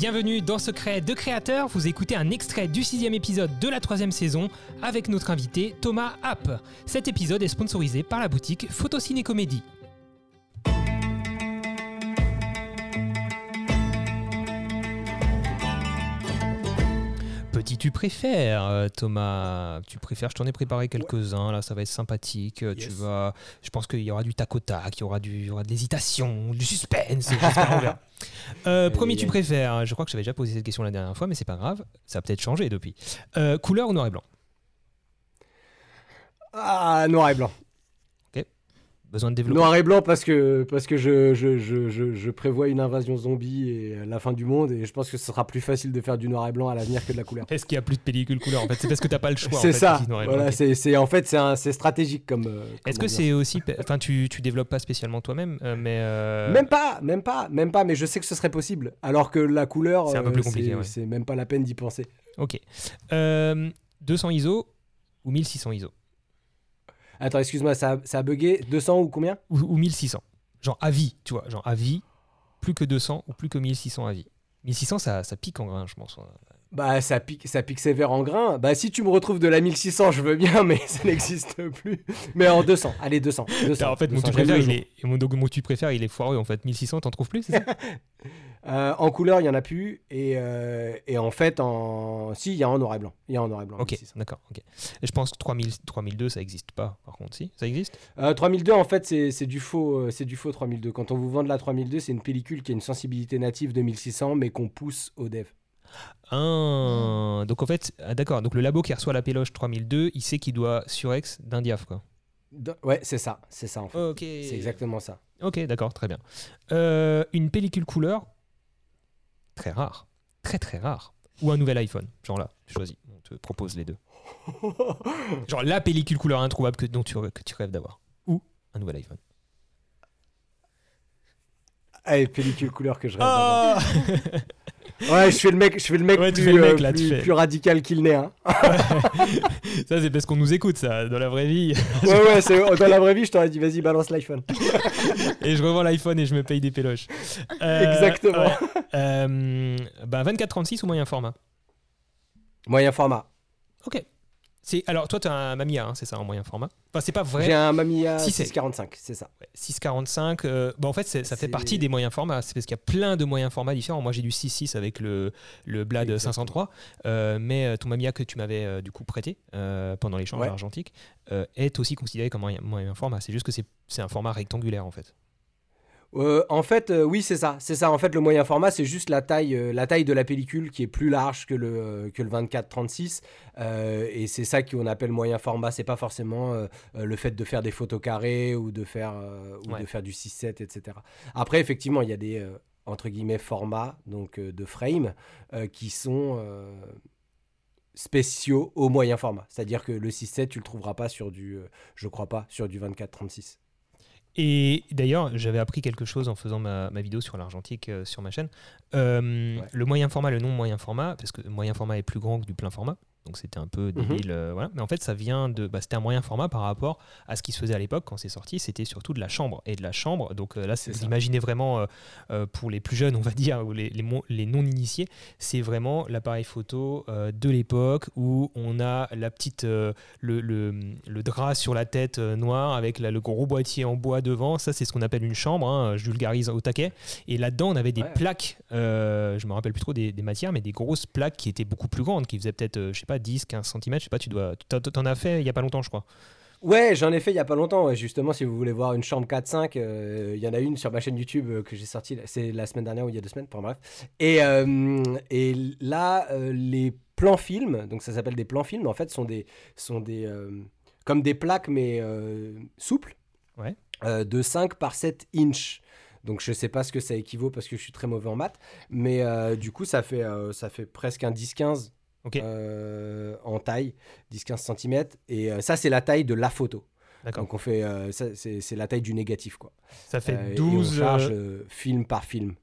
Bienvenue dans Secret de Créateur, vous écoutez un extrait du sixième épisode de la troisième saison avec notre invité Thomas App. Cet épisode est sponsorisé par la boutique Photociné Comédie. Tu préfères, euh, Thomas? Tu préfères Je t'en ai préparé quelques-uns. Là, ça va être sympathique. Euh, Tu vas. Je pense qu'il y aura du tac au tac, il y aura du, il y aura de l'hésitation, du suspense. Euh, premier, tu préfères Je crois que j'avais déjà posé cette question la dernière fois, mais c'est pas grave. Ça a peut-être changé depuis. Euh, couleur ou noir et blanc? Ah, noir et blanc. Besoin de développer. Noir et blanc parce que, parce que je, je, je, je, je prévois une invasion zombie et la fin du monde et je pense que ce sera plus facile de faire du noir et blanc à l'avenir que de la couleur. Est-ce qu'il y a plus de pellicule couleur En fait, c'est parce que t'as pas le choix. C'est ça. Voilà, c'est, c'est- en fait, c'est, un- c'est stratégique comme. euh, Est-ce que c'est aussi. Enfin, tu, tu développes pas spécialement toi-même, euh, mais. euh, Même pas, même pas, même pas, mais je sais que ce serait possible. Alors que la couleur, C'est un peu plus compliqué, ouais. c'est même pas la peine d'y penser. Ok. Euh, 200 ISO ou 1600 ISO? Attends, excuse-moi, ça, ça a bugué. 200 ou combien? Ou, ou 1600. Genre à vie, tu vois. Genre à vie, plus que 200 ou plus que 1600 à vie. 1600, ça, ça pique en grain, je pense. Bah, ça pique, ça pique sévère en grain. Bah, si tu me retrouves de la 1600, je veux bien, mais ça n'existe plus. Mais en 200, allez, 200. 200 en fait, mon 200, tu j'aime préfère, le il jour. est, et mon, donc, mon tu préfère, il est foireux en fait. 1600, t'en trouves plus, c'est ça Euh, en couleur, il y en a plus. Et, euh, et en fait, en... si, il y a en noir et blanc. Il y a en noir et blanc. Ok, 1600. d'accord. ok. Et je pense que 3000, 3002, ça existe pas, par contre, si Ça existe? Euh, 3002, en fait, c'est du faux, euh, c'est du faux 3002. Quand on vous vend de la 3002, c'est une pellicule qui a une sensibilité native de 1600, mais qu'on pousse au dev. Ah, donc en fait, ah, d'accord. Donc le labo qui reçoit la péloche 3002, il sait qu'il doit surex d'un diaph, quoi. De- Ouais, c'est ça, c'est ça en fait. C'est exactement ça. Ok, d'accord, très bien. Euh, une pellicule couleur, très rare. Très très rare. Ou un nouvel iPhone. Genre là, choisis. On te propose les deux. Genre la pellicule couleur introuvable que, dont tu, que tu rêves d'avoir. Ou un nouvel iPhone. Allez, pellicule couleur que je rêve d'avoir. Ouais, je fais le mec, je fais le mec, Ouais, plus, le mec, euh, là, tu plus, radical qu'il n'est. Hein. ça, c'est parce qu'on nous écoute, ça, dans la vraie vie. Ouais, ouais, c'est- dans la vraie vie, je t'aurais dit, vas-y, balance l'iPhone. et je revends l'iPhone et je me paye des péloches. Euh, Exactement. ouais. Euh, bah, 24-36 ou moyen format? Moyen format. Ok. C'est, alors, toi, tu as un Mamiya, hein, c'est ça, en moyen format Enfin, c'est pas vrai. J'ai un Mamiya Si, c'est- 645, c'est ça. Ouais, 645. euh, bah, en fait, ça fait partie des moyens formats. C'est parce qu'il y a plein de moyens formats différents. Moi, j'ai du 6.6 avec le, le Blad Exactement. 503. euh, mais euh, ton Mamiya que tu m'avais euh, du coup prêté pendant l'échange Ouais. argentique est aussi considéré comme moyen, moyen format. C'est juste que c'est un format rectangulaire en fait. Euh, en fait, euh, oui, c'est ça. C'est ça. En fait, le moyen format, c'est juste la taille, euh, la taille de la pellicule qui est plus large que le, que le 24-36. Euh, et c'est ça qu'on appelle moyen format. C'est pas forcément le fait de faire des photos carrées ou de faire, ou Ouais. de faire du 6-7, etc. Après, effectivement, il y a des entre guillemets formats donc de frame qui sont spéciaux au moyen format. C'est-à-dire que le 6-7, tu le trouveras pas sur du, je crois pas, sur du 24-36. Et d'ailleurs, j'avais appris quelque chose en faisant ma, ma vidéo sur l'argentique euh, sur ma chaîne. Euh, Ouais. Le moyen format, le non moyen format, parce que le moyen format est plus grand que du plein format. Donc c'était un peu débile, euh, voilà. Mais en fait, ça vient de, bah, c'était un moyen format par rapport à ce qui se faisait à l'époque quand c'est sorti. C'était surtout de la chambre et de la chambre. Donc euh, là, C'est vous ça. imaginez vraiment euh, pour les plus jeunes, on va dire, ou les, les, mo- les non initiés, c'est vraiment l'appareil photo de l'époque où on a la petite, le, le, le drap sur la tête noire avec la- le gros boîtier en bois devant. Ça, c'est ce qu'on appelle une chambre. hein, je vulgarise au taquet. Et là-dedans, on avait des Ouais. plaques. euh, je me rappelle plus trop des, des matières, mais des grosses plaques qui étaient beaucoup plus grandes, qui faisaient peut-être, je sais pas, 10, 15 cm. Je sais pas, tu dois. t'en- as fait il y a pas longtemps, je crois. Ouais, j'en ai fait il y a pas longtemps. ouais. Justement, si vous voulez voir une chambre 4-5, euh, il y en a une sur ma chaîne YouTube euh, que j'ai sortie. C'est la semaine dernière ou il y a deux semaines, enfin bref. Et, euh, et là, les plans films, donc ça s'appelle des plans films, en fait, sont des, sont des comme des plaques mais souples, Ouais. de 5 par 7 inches. Donc je sais pas ce que ça équivaut parce que je suis très mauvais en maths, mais du coup ça fait, ça fait presque un 10-15 Ok. euh, en taille, 10-15 cm. Et euh, ça, c'est la taille de la photo. Donc on fait, euh, c'est la taille du négatif, quoi. Ça fait Euh, et 12. on charge euh, euh, film par film.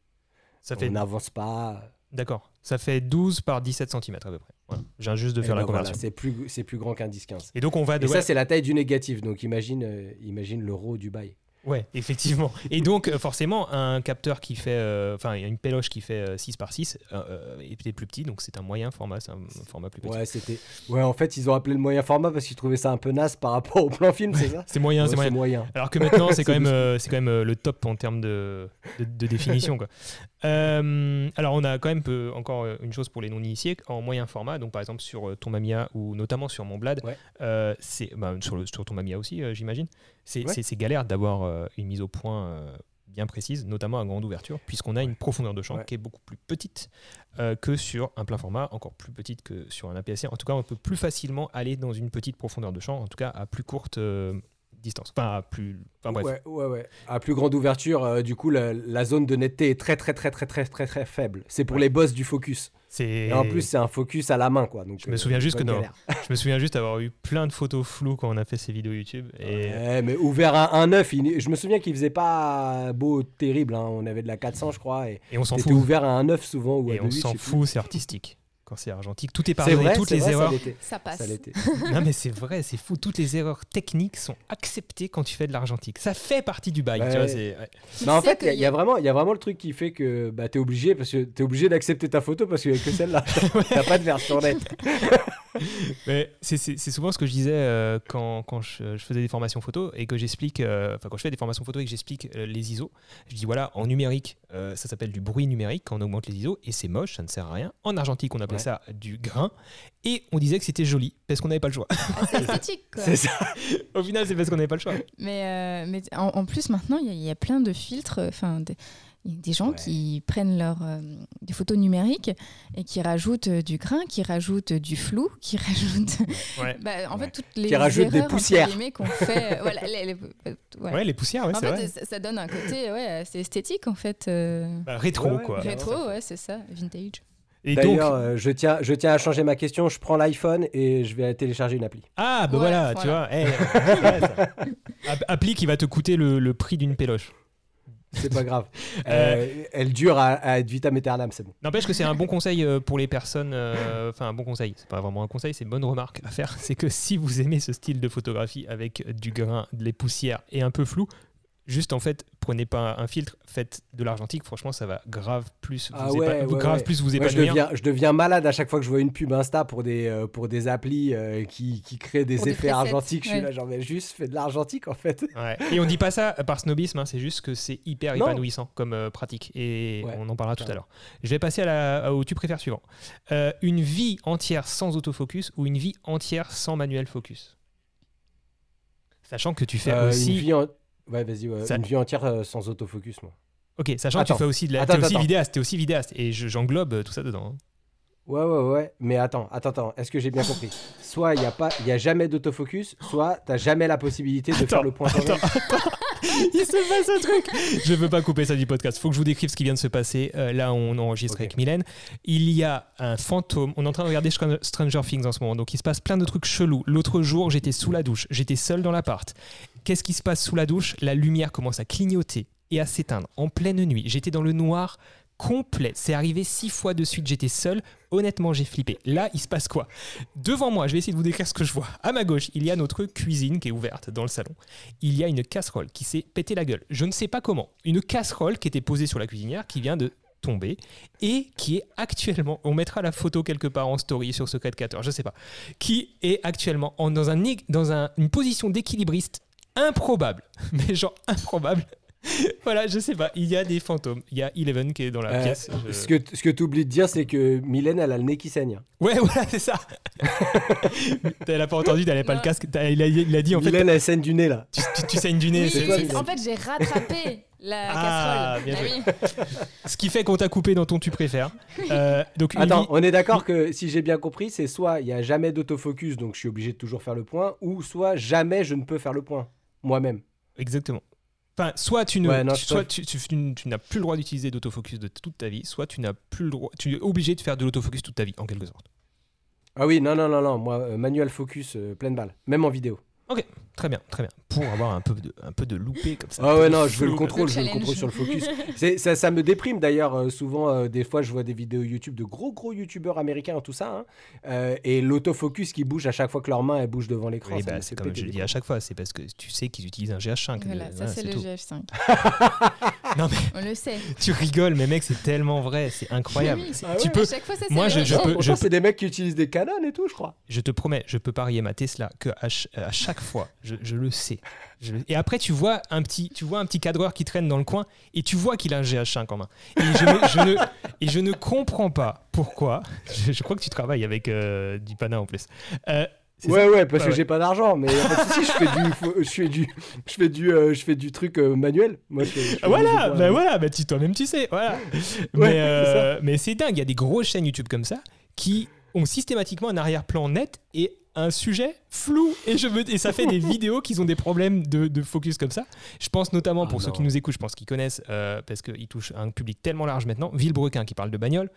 ça fait. On n'avance pas. D'accord. Ça fait 12 par 17 cm à peu près. Voilà. Viens juste de Et faire la ben voilà, conversion. c'est plus, c'est plus grand qu'un 10-15. Et donc on va de. Et ça, c'est la taille du négatif. Donc imagine, imagine le RAW du bail. Ouais, effectivement. Et donc, euh, forcément, un capteur qui fait. euh, Enfin, il y a une péloche qui fait euh, 6 par 6 euh, euh, est peut-être plus petit, donc c'est un moyen format, c'est un format plus petit. Ouais, c'était. Ouais, en fait, ils ont appelé le moyen format parce qu'ils trouvaient ça un peu naze par rapport au plan film, c'est ça C'est moyen, Ouais, c'est moyen. moyen. Alors que maintenant, c'est quand même, euh, c'est quand même euh, le top en termes de, de, de définition. Quoi. Euh, alors, on a quand même peu- encore euh, une chose pour les non-initiés en moyen format. Donc, par exemple, sur euh, ton Mamia ou notamment sur mon Blad, Ouais. euh, c'est bah, sur, le, sur ton Mamia aussi, euh, j'imagine. C'est Ouais. galère d'avoir euh, une mise au point euh, bien précise, notamment à grande ouverture, puisqu'on a une profondeur de champ Ouais. qui est beaucoup plus petite euh, que sur un plein format, encore plus petite que sur un APS-C. En tout cas, on peut plus facilement aller dans une petite profondeur de champ, en tout cas à plus courte euh, distance. Enfin, à plus. Enfin, bref. Ouais, ouais, ouais. À plus grande ouverture, euh, du coup, la, la zone de netteté est très, très, très, très, très, très, très faible. C'est pour les boss du focus. Et en plus, c'est un focus à la main, quoi. Donc, Je me euh, souviens juste que non. Je me souviens juste avoir eu plein de photos floues quand on a fait ces vidéos YouTube. Et Ouais, mais ouvert à 1.9, il- je me souviens qu'il faisait pas beau terrible. hein. On avait de la 400, je crois, et Et on s'en c'était fout. ouvert à 1.9 souvent ou à Et on 2.8, s'en fout, c'est artistique. Quand c'est argentique, tout est pardonné, vrai, toutes les vrai, erreurs. Ça passe. Ça non mais c'est vrai, c'est fou. Toutes les erreurs techniques sont acceptées quand tu fais de l'argentique. Ça fait partie du bail. Ouais. Tu vois. Mais en Tu fait, il y, a- y vraiment, il y a vraiment le truc qui fait que bah, t'es obligé, parce que t'es obligé d'accepter ta photo parce qu'il n'y a que celle-là. T'as pas de version nette. Mais c'est- c'est c'est souvent ce que je disais euh, quand, quand je, je faisais des formations photo et que j'explique, euh, enfin quand je fais des formations photo et que j'explique euh, les ISO, je dis voilà, en numérique, euh, ça s'appelle du bruit numérique quand on augmente les ISO et c'est moche, ça ne sert à rien. En argentique, on appelait Ouais. ça du grain et on disait que c'était joli parce qu'on n'avait pas le choix. Ah, c'est esthétique, quoi. C'est ça. Au final, c'est parce qu'on n'avait pas le choix. Mais, euh, mais en, en plus, maintenant, il y, a- il y a plein de filtres. Enfin, il y a des gens Ouais. qui prennent leurs euh, des photos numériques et qui rajoutent euh, du grain, qui rajoutent du flou, qui rajoutent. Ouais. Bah, en Ouais. fait, toutes les Qui rajoutent des poussières. guillemets, qu'on fait. euh, voilà, les- les- ouais. Ouais, les poussières, ouais, en c'est fait, vrai. ça, ça donne un côté ouais, assez esthétique, en fait. euh, Bah, rétro, quoi. rétro, ouais, c'est ça, vintage. Et donc, D'ailleurs, euh, je, tiens, je tiens à changer ma question. Je prends l'iPhone et je vais télécharger une appli. ah, bah Ouais, voilà, tu vois. voilà. eh, Appli qui va te coûter le, le prix d'une péloche. C'est pas grave. Euh, elle dure à, à être vitam aeternam, c'est bon. N'empêche que c'est un bon conseil euh, pour les personnes. euh, Enfin, un bon conseil. C'est pas vraiment un conseil, c'est une bonne remarque à faire. C'est que si vous aimez ce style de photographie avec du grain, des poussières et un peu flou, juste en fait, prenez pas un filtre, faites de l'argentique. Franchement, ça va grave plus vous, Ah épa- ouais, vous- ouais, grave ouais. plus vous Moi, je, épanouir. deviens, je deviens malade à chaque fois que je vois une pub Insta pour des, euh, pour des applis euh, qui, qui créent des Pour effets argentiques. Je suis là, genre, mais juste fais de l'argentique en fait. Ouais. Et on dit pas ça par snobisme, hein, c'est juste que c'est hyper Non. épanouissant comme euh, pratique. Et Ouais, on en parlera tout à l'heure. Je vais passer à la, au tu préfères suivant. Euh, une vie entière sans autofocus ou une vie entière sans manuel focus? Sachant que tu fais Euh, aussi. Une vie, en- ouais, vas-y, ouais. Ça- une vie entière euh, sans autofocus, moi. Ok, sachant Attends. que tu fais aussi de la. Attends, t'es aussi attends. vidéaste, t'es aussi vidéaste. Et je- j'englobe euh, tout ça dedans. hein. Ouais, ouais, ouais. Mais attends, attends, attends. Est-ce que j'ai bien compris? Soit il n'y a, pas- il y a jamais d'autofocus, soit tu jamais la possibilité de faire le point Attends, attends. Il se passe un truc. Je veux pas couper ça du podcast. Faut que je vous décrive ce qui vient de se passer. Euh, là, on enregistre avec Mylène. Il y a un fantôme. On est en train de regarder Str- Stranger Things en ce moment. Donc, il se passe plein de trucs chelous. L'autre jour, j'étais sous la douche. J'étais seul dans l'appart. Qu'est-ce qui se passe sous la douche? La lumière commence à clignoter et à s'éteindre en pleine nuit. J'étais dans le noir complet. C'est arrivé six fois de suite. J'étais seul. Honnêtement, j'ai flippé. Là, il se passe quoi? Devant moi, je vais essayer de vous décrire ce que je vois. À ma gauche, il y a notre cuisine qui est ouverte dans le salon. Il y a une casserole qui s'est pété la gueule. Je ne sais pas comment. Une casserole qui était posée sur la cuisinière qui vient de tomber et qui est actuellement, on mettra la photo quelque part en story sur Secret 14, je sais pas, qui est actuellement en- dans, un, dans un- une position d'équilibriste improbable, mais genre improbable. voilà, je sais pas, il y a des fantômes. Il y a Eleven qui est dans la Euh, pièce. je- Ce que, ce que tu oublies de dire, c'est que Mylène, elle a le nez qui saigne. Ouais, voilà, c'est ça. Elle a pas entendu, elle avait pas le casque. T'as- Il a, il a dit en fait, Mylène, elle saigne du nez là. tu, tu- tu saignes du nez. Oui, c'est- toi, c'est- Mylène. en fait, j'ai rattrapé la Ah, casserole. bien Ah joué. Ce qui fait qu'on t'a coupé dans ton tu préfères. Euh, donc Attends, on est d'accord que si j'ai bien compris, c'est soit il n'y a jamais d'autofocus, donc je suis obligé de toujours faire le point, ou soit jamais je ne peux faire le point moi-même. Exactement. Enfin, soit tu ne, Ouais, non, tu- je soit préfère- tu, tu- tu- tu n'as plus le droit d'utiliser d'autofocus de toute ta vie, soit tu n'as plus le droit, tu es obligé de faire de l'autofocus toute ta vie, en quelque sorte. Ah oui, non, non, non, non, moi, euh, manuel focus, euh, pleine balle, même en vidéo. Très bien, très bien. pour avoir un peu de, un peu de loupé comme ça. Ah ouais, de non, je veux le contrôle, Le je veux le contrôle sur le focus. Ça, ça me déprime d'ailleurs, euh, souvent, euh, des fois, je vois des vidéos YouTube de gros, gros YouTubeurs américains, tout ça, hein, euh, et l'autofocus qui bouge à chaque fois que leur main, elle bouge devant l'écran. Bah, c'est comme je le dis à chaque fois, c'est parce que tu sais qu'ils utilisent un GH5. Voilà, le- ça c'est le tout. GF5. Non, mais On le sait. tu rigoles, mais mec, c'est tellement vrai, c'est incroyable. Oui, Ah tu peux, À chaque fois, ça, Moi, je- je GF5. peux- Pourtant, c'est des mecs qui utilisent des canons et tout, je crois. je te promets, je peux parier ma Tesla que à, ch- à chaque fois, je, je le sais. Je et après, tu vois un petit, tu vois un petit cadreur qui traîne dans le coin et tu vois qu'il a un GH5 en main. Et je, ne, je ne- et je ne comprends pas pourquoi. Je, je crois que tu travailles avec euh, du pana en plus. Euh, Ouais, ouais, parce que ouais. j'ai pas d'argent, mais pas de souci, je fais du, fo- je fais du, je fais du, euh, je fais du truc euh, manuel. Moi, je fais- je fais Voilà, ben points, voilà, bah tu toi-même tu sais, voilà. mais euh, mais c'est dingue, il y a des grosses chaînes YouTube comme ça qui ont systématiquement un arrière-plan net et un sujet flou et je veux et ça fait des vidéos qui ont des problèmes de, de focus comme ça. Je pense notamment Ah pour ceux non. qui nous écoutent, je pense qu'ils connaissent euh, parce qu'ils touchent un public tellement large maintenant. Villebrequin qui parle de bagnole.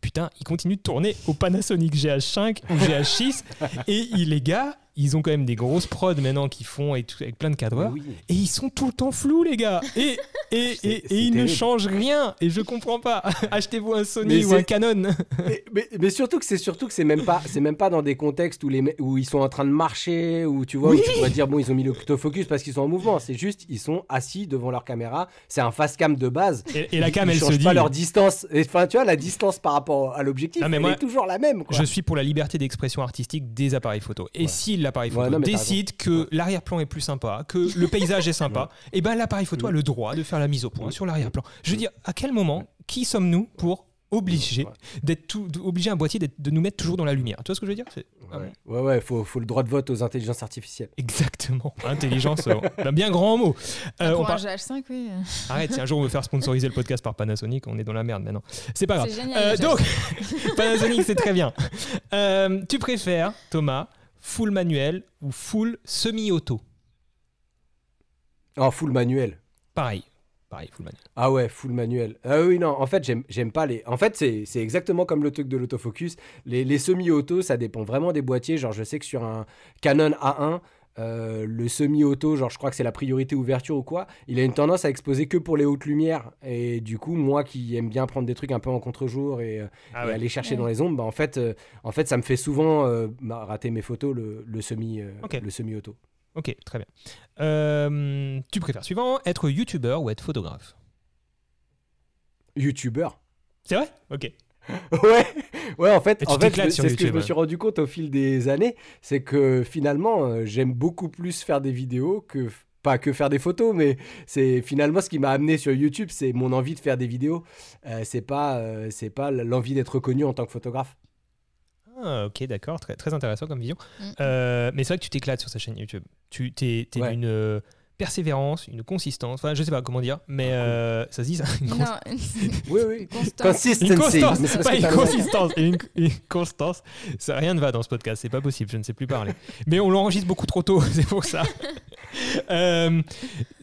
Putain, il continue de tourner au Panasonic GH5 ou GH6 et les gars, ils ont quand même des grosses prods maintenant qui font et tout, avec plein de cadreurs. oui. Et ils sont tout le temps flous, les gars. Et, et, ils ne changent rien. Et je comprends pas. Achetez-vous un Sony Mais ou un Canon. mais, mais- mais surtout que c'est surtout que c'est même pas, c'est même pas dans des contextes où les, où ils sont en train de marcher, où tu vois, Oui. où tu pourrais dire bon, ils ont mis l'autofocus parce qu'ils sont en mouvement. C'est juste, ils sont assis devant leur caméra. C'est un fast cam de base. Et, la cam, ils elle se dit. pas leur distance. Enfin, tu vois, la distance par rapport à l'objectif, elle moi, est toujours la même. Quoi. Je suis pour la liberté d'expression artistique des appareils photo. Et Ouais. si l'appareil Ouais, photo non, décide que l'arrière-plan est plus sympa, que le paysage est sympa, et ben l'appareil photo a le droit de faire la mise au point sur l'arrière-plan. Je veux dire, à quel moment, qui sommes-nous pour Ouais. d'être tout, obliger un boîtier d'être- de nous mettre toujours dans la lumière Tu vois ce que je veux dire? C'est- ah Ouais, ouais, ouais, faut, faut le droit de vote aux intelligences artificielles. Exactement. Intelligence, euh, un bien grand mot. Euh, Pour on un par- GH5, oui. Arrête, si un jour on veut faire sponsoriser le podcast par Panasonic, on est dans la merde maintenant. C'est pas grave. Génial. Euh, donc, GH5. Panasonic, c'est très bien. Euh, tu préfères, Thomas, full manuel ou full semi-auto? En full manuel. Pareil. Pareil, full manuel. Ah ouais, full manuel. Ah oui, non, en fait, j'aime pas les. En fait, c'est exactement comme le truc de l'autofocus. Les, les semi-auto, ça dépend vraiment des boîtiers. Genre, je sais que sur un Canon A1, euh, le semi-auto, genre, je crois que c'est la priorité ouverture ou quoi, il a une tendance à exposer que pour les hautes lumières. Et du coup, moi qui aime bien prendre des trucs un peu en contre-jour et, euh, Ah et aller chercher Ouais. dans les ombres, bah, en, fait, euh, en fait, ça me fait souvent euh, bah, rater mes photos, le, le semi, euh, semi-auto. Ok, très bien. Euh, tu préfères suivant, être youtubeur ou être photographe YouTubeur. C'est vrai? Ok. Ouais, ouais, en fait, en fait c'est ce que je me suis rendu compte au fil des années, c'est que finalement, euh, j'aime beaucoup plus faire des vidéos que pas que faire des photos, mais c'est finalement ce qui m'a amené sur YouTube, c'est mon envie de faire des vidéos. Euh, c'est pas, euh, c'est pas l'envie d'être reconnu en tant que photographe. Ah, ok, d'accord, très, très intéressant comme vision. Mm. Euh, mais c'est vrai que tu t'éclates sur sa chaîne YouTube. Tu t'es, Ouais. d'une euh, persévérance, une consistance, enfin je sais pas comment dire, mais euh, ça se dit ça? Une Non, Oui, oui. Consistency. Une constance, Mais pas une consistance. Une, une constance, ça rien ne va dans ce podcast, c'est pas possible, je ne sais plus parler. Mais on l'enregistre beaucoup trop tôt, c'est pour ça. Euh,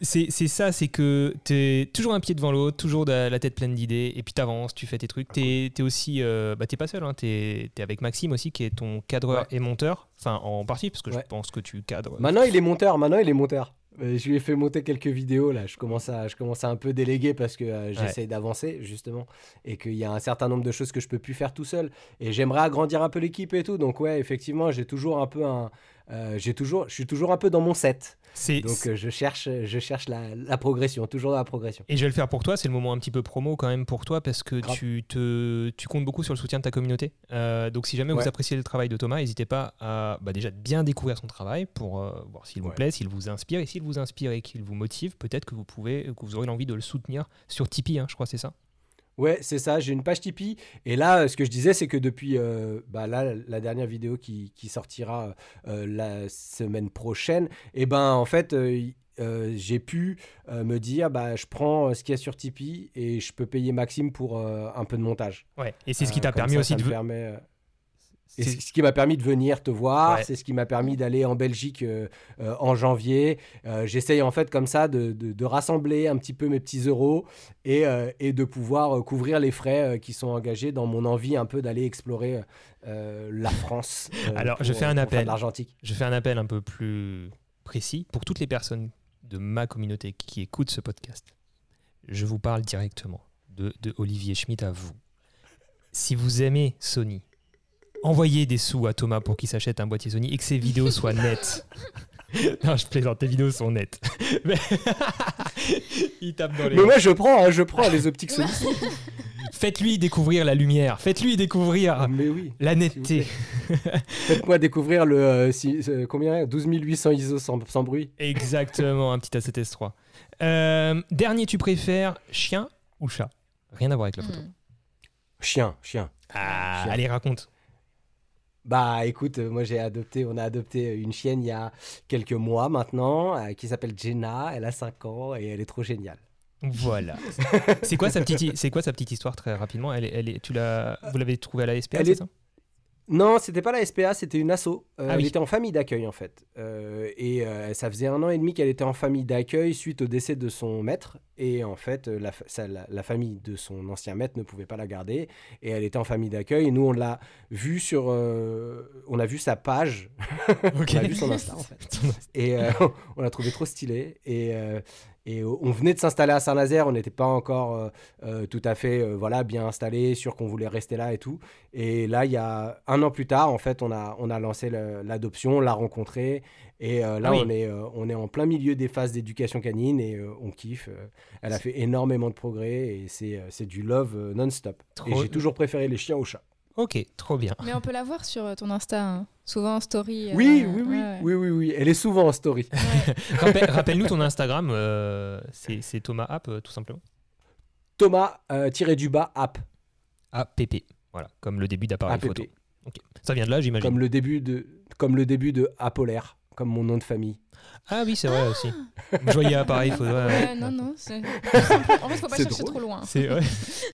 c'est ça, c'est que tu es toujours un pied devant l'autre, toujours de- la tête pleine d'idées, et puis tu avances, tu fais tes trucs. Tu es, aussi, euh, bah, t'es pas seul, hein, tu es, avec Maxime aussi, qui est ton cadreur Ouais. et monteur, enfin en partie, parce que Ouais. je pense que tu cadres. Maintenant, il est monteur. Maintenant, il est monteur. Euh, Je lui ai fait monter quelques vidéos là. Je commence à, je commence à un peu déléguer parce que euh, j'essaye d'avancer justement et qu'il y a un certain nombre de choses que je peux plus faire tout seul. Et j'aimerais agrandir un peu l'équipe et tout. Donc ouais, effectivement, j'ai toujours un peu un, euh, j'ai toujours, je suis toujours un peu dans mon set. Donc euh, je cherche, je cherche la, la progression, toujours la progression. Et je vais le faire pour toi, c'est le moment un petit peu promo quand même pour toi parce que Grave. tu, te, tu comptes beaucoup sur le soutien de ta communauté. Euh, donc si jamais Ouais. vous appréciez le travail de Thomas, n'hésitez pas à bah, déjà bien découvrir son travail pour voir s'il vous Ouais. plaît, s'il vous inspire. Et s'il vous inspire et qu'il vous motive, peut-être que vous pouvez, que vous aurez l'envie de le soutenir sur Tipeee, hein, je crois c'est ça. Ouais, c'est ça. J'ai une page Tipeee. Et là, euh, ce que je disais, c'est que depuis euh, bah là, la dernière vidéo qui, qui sortira euh, la semaine prochaine, et ben en fait, euh, j'ai pu me dire, bah, je prends ce qu'il y a sur Tipeee et je peux payer Maxime pour un peu de montage. Ouais. Et c'est ce qui t'a permis ça, aussi ça de. me permet, et c'est- ce qui m'a permis de venir te voir, Ouais. c'est ce qui m'a permis d'aller en Belgique euh, euh, en janvier. Euh, J'essaye en fait comme ça de, de- de rassembler un petit peu mes petits euros et, et de pouvoir couvrir les frais qui sont engagés dans mon envie un peu d'aller explorer la France. Alors, pour, je fais un appel. l'argentique. Je fais un appel un peu plus précis pour toutes les personnes de ma communauté qui écoutent ce podcast. Je vous parle directement de, de Olivier Schmitt à vous. Si vous aimez Sony, envoyez des sous à Thomas pour qu'il s'achète un boîtier Sony et que ses vidéos soient nettes. non, je plaisante, tes vidéos sont nettes. Mais- Il tape dans les. Mais moi, je prends, hein, je prends les optiques Sony. Faites-lui découvrir la lumière. Faites-lui découvrir mais oui. la netteté. Faites-moi découvrir le euh, si- euh, combien 12 800 ISO sans, sans bruit. Exactement, un petit A7S3. Euh, dernier, tu préfères chien ou chat? Rien à voir avec la photo. Hmm. Chien, chien. Ah, Chien. allez, raconte. Bah écoute, euh, moi j'ai adopté, on a adopté une chienne il y a quelques mois maintenant, euh, qui s'appelle Jenna, elle a 5 ans et elle est trop géniale. Voilà. c'est quoi sa petite, c'est quoi sa petite histoire très rapidement? Elle est, elle est, tu l'as, vous l'avez trouvée à la SPA, Elle c'est est- ça? Non, c'était pas la SPA, c'était une asso. Euh, Ah elle était en famille d'accueil en fait. Euh, et euh, ça faisait un an et demi qu'elle était en famille d'accueil suite au décès de son maître. Et en fait, la, fa- ça- la- la famille de son ancien maître ne pouvait pas la garder. Et elle était en famille d'accueil. Et nous, on l'a vu sur. on a vu sa page. On a vu son Insta en fait. Et on l'a trouvé trop stylé. Et, et on venait de s'installer à Saint-Nazaire. On n'était pas encore euh, euh, tout à fait euh, voilà, bien installé, sûr qu'on voulait rester là et tout. Et là, il y a un an plus tard, en fait, on a, on a lancé l'adoption, on l'a rencontrée. Et euh, là, Ah oui. on, est, euh, on est en plein milieu des phases d'éducation canine et euh, on kiffe. Euh, Elle a fait énormément de progrès et c'est euh, du love euh, non-stop. Et j'ai toujours préféré les chiens aux chats. Ok, trop bien. Mais on peut la voir sur euh, ton Insta, hein. souvent en story. euh, Oui, oui, oui, ouais, ouais. oui, oui, oui. Elle est souvent en story. Ouais. Rappel- Rappelle-nous ton Instagram. euh, c'est c'est Thomas App, tout simplement. Thomas euh, tiré du bas app. APP. Voilà, comme le début d'appareil APP. photo. Ça vient de là, j'imagine. Comme le début de, comme le début de Apolaire, comme mon nom de famille. Ah oui, c'est vrai aussi. Je voyais appareil photo. ouais, non, non. c'est- En fait, faut pas C'est chercher drôle. trop loin. C'est ouais.